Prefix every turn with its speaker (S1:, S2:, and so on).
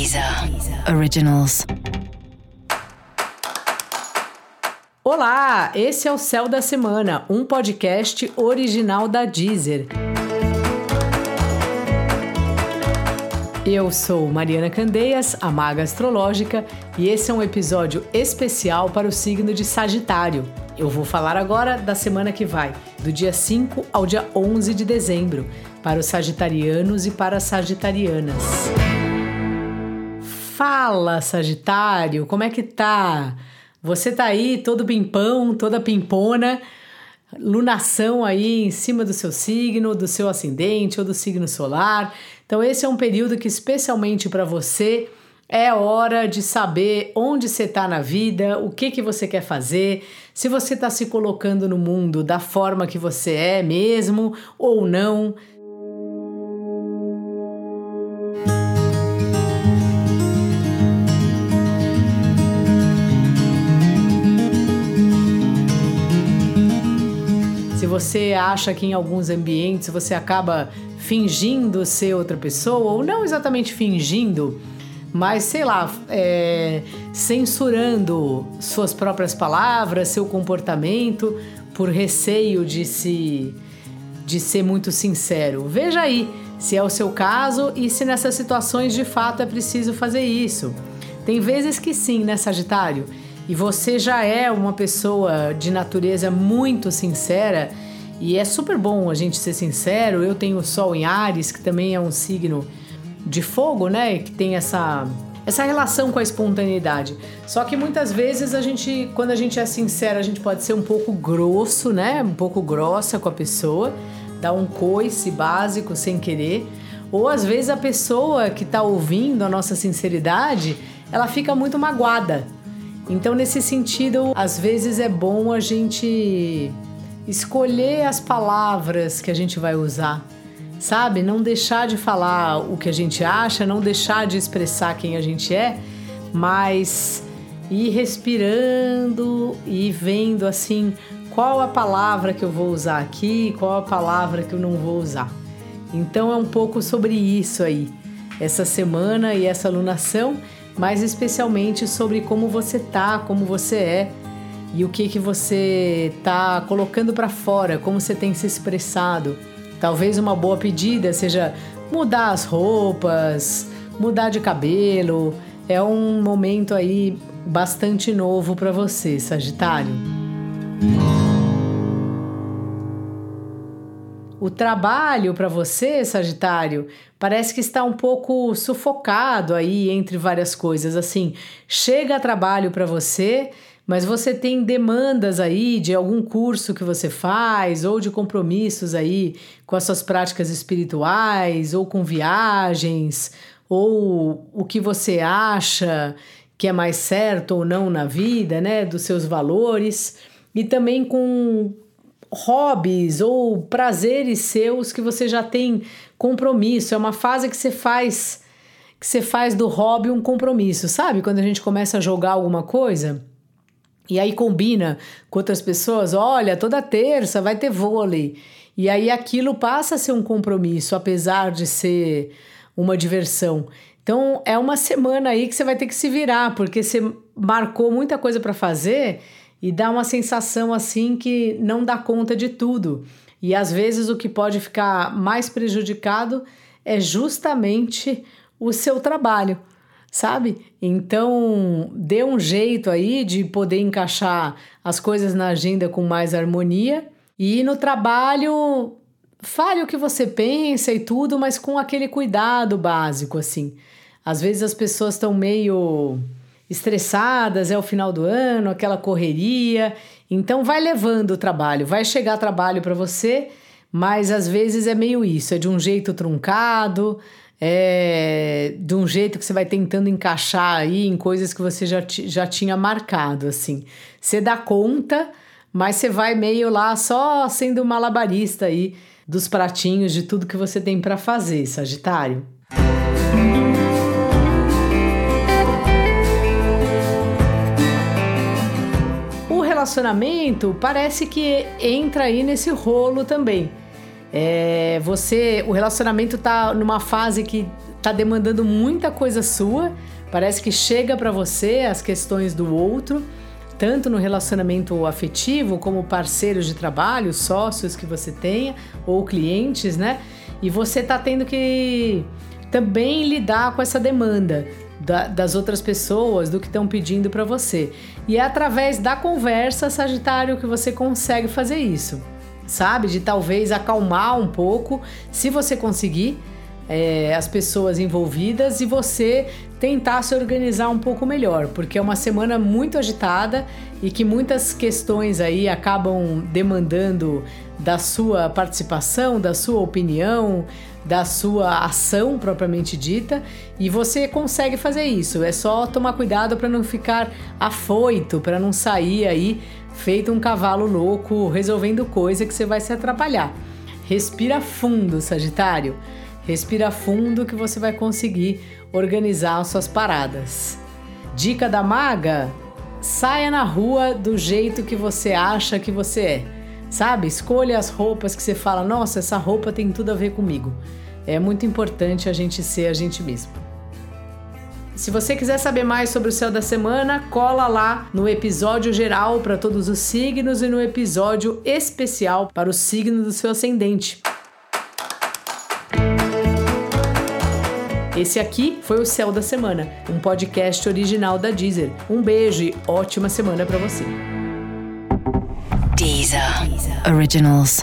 S1: Deezer Originals.
S2: Olá, esse é o Céu da Semana, um podcast original da Deezer. Eu sou Mariana Candeias, a Maga Astrológica, e esse é um episódio especial para o signo de Sagitário. Eu vou falar agora da semana que vai, do dia 5 ao dia 11 de dezembro, para os sagitarianos e para as sagitarianas. Fala, Sagitário, como é que tá? Você tá aí todo pimpão, toda pimpona, lunação aí em cima do seu signo, do seu ascendente ou do signo solar. Então esse é um período que especialmente para você é hora de saber onde você está na vida, o que, que você quer fazer, se você está se colocando no mundo da forma que você é mesmo ou não. Você acha que em alguns ambientes você acaba fingindo ser outra pessoa, ou não exatamente fingindo, mas sei lá, é, censurando suas próprias palavras, seu comportamento, por receio de se de ser muito sincero. Veja aí se é o seu caso e se nessas situações de fato é preciso fazer isso. Tem vezes que sim, né, Sagitário? E você já é uma pessoa de natureza muito sincera e é super bom a gente ser sincero. Eu tenho o Sol em Ares, que também é um signo de fogo, né? Que tem essa essa relação com a espontaneidade. Só que muitas vezes a gente, quando a gente é sincero, a gente pode ser um pouco grosso, né? Um pouco grossa com a pessoa, dar um coice básico sem querer. Ou às vezes a pessoa que está ouvindo a nossa sinceridade, ela fica muito magoada. Então, nesse sentido, às vezes é bom a gente escolher as palavras que a gente vai usar sabe? Não deixar de falar o que a gente acha, não deixar de expressar quem a gente é, mas ir respirando e vendo assim qual a palavra que eu vou usar aqui, qual a palavra que eu não vou usar. Então é um pouco sobre isso aí, essa semana e essa alunação, mas especialmente sobre como você tá, como você é e o que que você tá colocando para fora, como você tem se expressado Talvez uma boa pedida seja mudar as roupas, mudar de cabelo. É um momento aí bastante novo para você, Sagitário. O trabalho para você, Sagitário, parece que está um pouco sufocado aí entre várias coisas. Assim, chega trabalho para você mas você tem demandas aí de algum curso que você faz ou de compromissos aí com as suas práticas espirituais ou com viagens ou o que você acha que é mais certo ou não na vida, né, dos seus valores e também com hobbies ou prazeres seus que você já tem compromisso. É uma fase que você faz que você faz do hobby um compromisso, sabe? Quando a gente começa a jogar alguma coisa, e aí combina com outras pessoas, olha, toda terça vai ter vôlei. E aí aquilo passa a ser um compromisso, apesar de ser uma diversão. Então é uma semana aí que você vai ter que se virar, porque você marcou muita coisa para fazer e dá uma sensação assim que não dá conta de tudo. E às vezes o que pode ficar mais prejudicado é justamente o seu trabalho sabe? Então, dê um jeito aí de poder encaixar as coisas na agenda com mais harmonia e no trabalho fale o que você pensa e tudo, mas com aquele cuidado básico assim. Às vezes as pessoas estão meio estressadas, é o final do ano, aquela correria. Então vai levando o trabalho, vai chegar trabalho para você, mas às vezes é meio isso, é de um jeito truncado, é, de um jeito que você vai tentando encaixar aí em coisas que você já, já tinha marcado, assim. Você dá conta, mas você vai meio lá só sendo malabarista aí dos pratinhos de tudo que você tem para fazer, Sagitário. O relacionamento parece que entra aí nesse rolo também. É, você, o relacionamento tá numa fase que tá demandando muita coisa sua, parece que chega para você as questões do outro, tanto no relacionamento afetivo como parceiros de trabalho, sócios que você tenha ou clientes, né? E você tá tendo que também lidar com essa demanda da, das outras pessoas, do que estão pedindo para você. E é através da conversa, Sagitário, que você consegue fazer isso, sabe? De talvez acalmar um pouco, se você conseguir, é, as pessoas envolvidas e você tentar se organizar um pouco melhor, porque é uma semana muito agitada e que muitas questões aí acabam demandando da sua participação, da sua opinião, da sua ação propriamente dita, e você consegue fazer isso. É só tomar cuidado para não ficar afoito, para não sair aí feito um cavalo louco resolvendo coisa que você vai se atrapalhar. Respira fundo, Sagitário. Respira fundo que você vai conseguir organizar suas paradas. Dica da maga: saia na rua do jeito que você acha que você é. Sabe? Escolha as roupas que você fala: nossa, essa roupa tem tudo a ver comigo. É muito importante a gente ser a gente mesmo. Se você quiser saber mais sobre o céu da semana, cola lá no episódio geral para todos os signos e no episódio especial para o signo do seu ascendente. Esse aqui foi o Céu da Semana, um podcast original da Deezer. Um beijo e ótima semana para você.
S1: Deezer. Originals.